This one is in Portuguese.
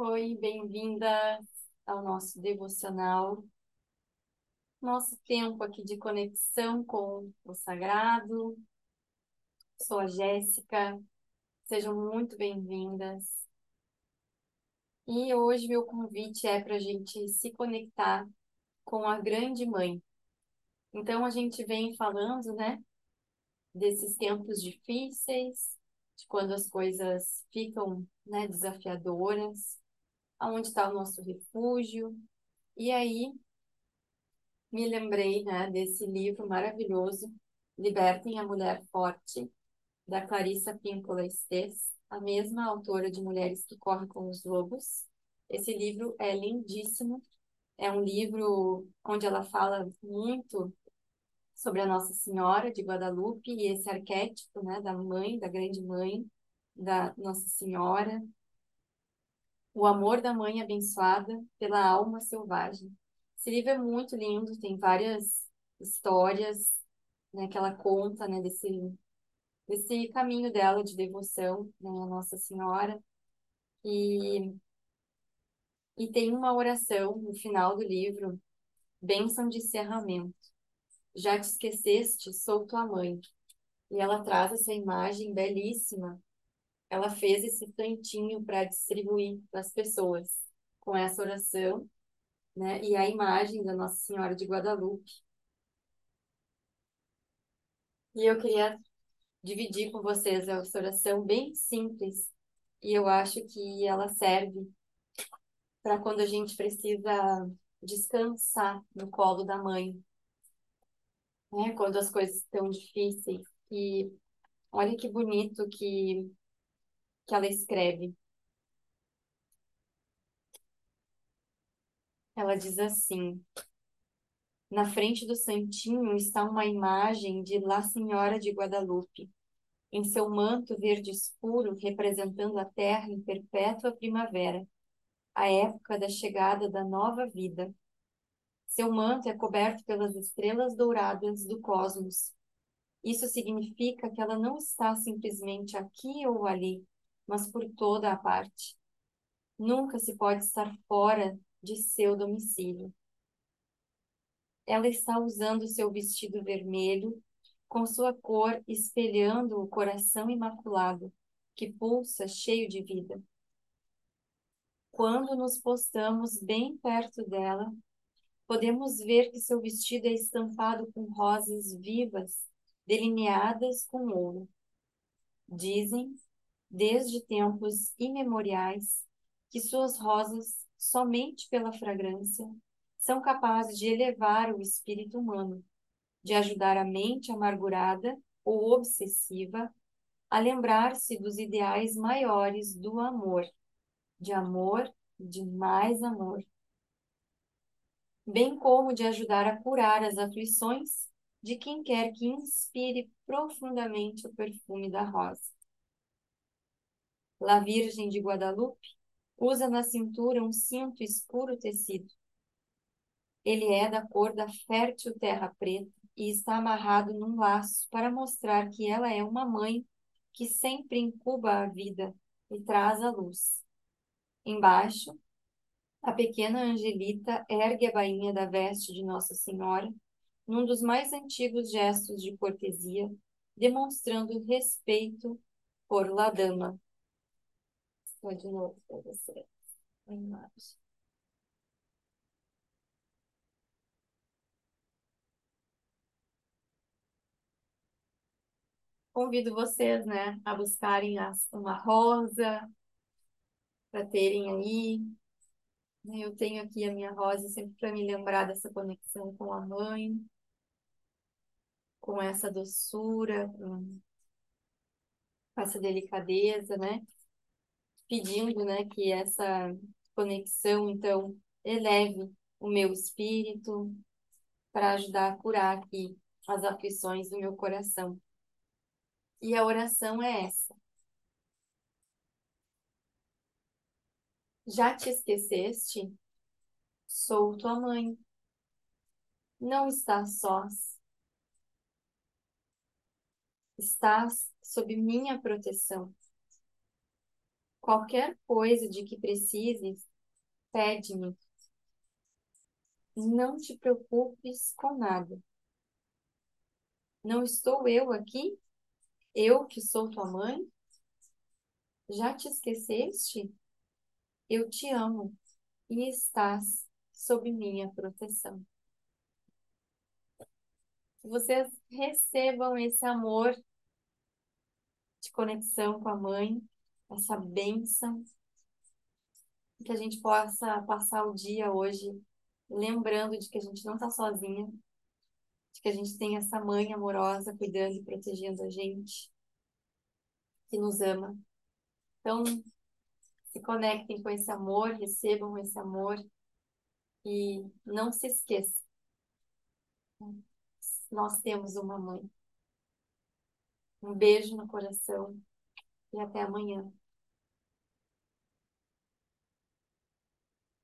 Oi, bem-vinda ao nosso devocional, nosso tempo aqui de conexão com o sagrado. Sou a Jéssica, sejam muito bem-vindas. E hoje meu convite é para a gente se conectar com a Grande Mãe. Então a gente vem falando, né, desses tempos difíceis, de quando as coisas ficam, né, desafiadoras aonde está o nosso refúgio. E aí me lembrei, né, desse livro maravilhoso, Libertem a Mulher Forte, da Clarissa Píncola Estes, a mesma autora de Mulheres que Correm com os Lobos. Esse livro é lindíssimo. É um livro onde ela fala muito sobre a Nossa Senhora de Guadalupe e esse arquétipo, né, da mãe, da grande mãe, da Nossa Senhora, o Amor da Mãe Abençoada pela Alma Selvagem. Esse livro é muito lindo, tem várias histórias né, que ela conta né, desse, desse caminho dela de devoção né, à Nossa Senhora. E, e tem uma oração no final do livro, Bênção de Encerramento. Já te esqueceste, sou tua mãe. E ela traz essa imagem belíssima ela fez esse tantinho para distribuir para as pessoas com essa oração, né? E a imagem da Nossa Senhora de Guadalupe. E eu queria dividir com vocês essa oração bem simples, e eu acho que ela serve para quando a gente precisa descansar no colo da mãe, né? Quando as coisas estão difíceis. E olha que bonito que que ela escreve. Ela diz assim: Na frente do santinho está uma imagem de La Senhora de Guadalupe, em seu manto verde escuro representando a terra em perpétua primavera, a época da chegada da nova vida. Seu manto é coberto pelas estrelas douradas do cosmos. Isso significa que ela não está simplesmente aqui ou ali, mas por toda a parte. Nunca se pode estar fora de seu domicílio. Ela está usando seu vestido vermelho, com sua cor espelhando o coração imaculado, que pulsa cheio de vida. Quando nos postamos bem perto dela, podemos ver que seu vestido é estampado com rosas vivas, delineadas com ouro. Dizem desde tempos imemoriais, que suas rosas, somente pela fragrância, são capazes de elevar o espírito humano, de ajudar a mente amargurada ou obsessiva a lembrar-se dos ideais maiores do amor, de amor, de mais amor, bem como de ajudar a curar as aflições de quem quer que inspire profundamente o perfume da rosa. La Virgem de Guadalupe usa na cintura um cinto escuro tecido. Ele é da cor da fértil terra preta e está amarrado num laço para mostrar que ela é uma mãe que sempre incuba a vida e traz a luz. Embaixo, a pequena Angelita ergue a bainha da veste de Nossa Senhora, num dos mais antigos gestos de cortesia, demonstrando respeito por La Dama. Vou de novo para você a imagem. Convido vocês, né, a buscarem uma rosa para terem aí. Eu tenho aqui a minha rosa sempre para me lembrar dessa conexão com a mãe, com essa doçura, com essa delicadeza, né? Pedindo, né, que essa conexão, então, eleve o meu espírito para ajudar a curar aqui as aflições do meu coração. E a oração é essa. Já te esqueceste? Sou tua mãe. Não estás sós. Estás sob minha proteção. Qualquer coisa de que precises, pede-me. Não te preocupes com nada. Não estou eu aqui? Eu que sou tua mãe? Já te esqueceste? Eu te amo e estás sob minha proteção. Que vocês recebam esse amor de conexão com a mãe, essa bênção, que a gente possa passar o dia hoje lembrando de que a gente não está sozinha, de que a gente tem essa mãe amorosa cuidando e protegendo a gente, que nos ama. Então, se conectem com esse amor, recebam esse amor e não se esqueçam. Nós temos uma mãe. Um beijo no coração e até amanhã.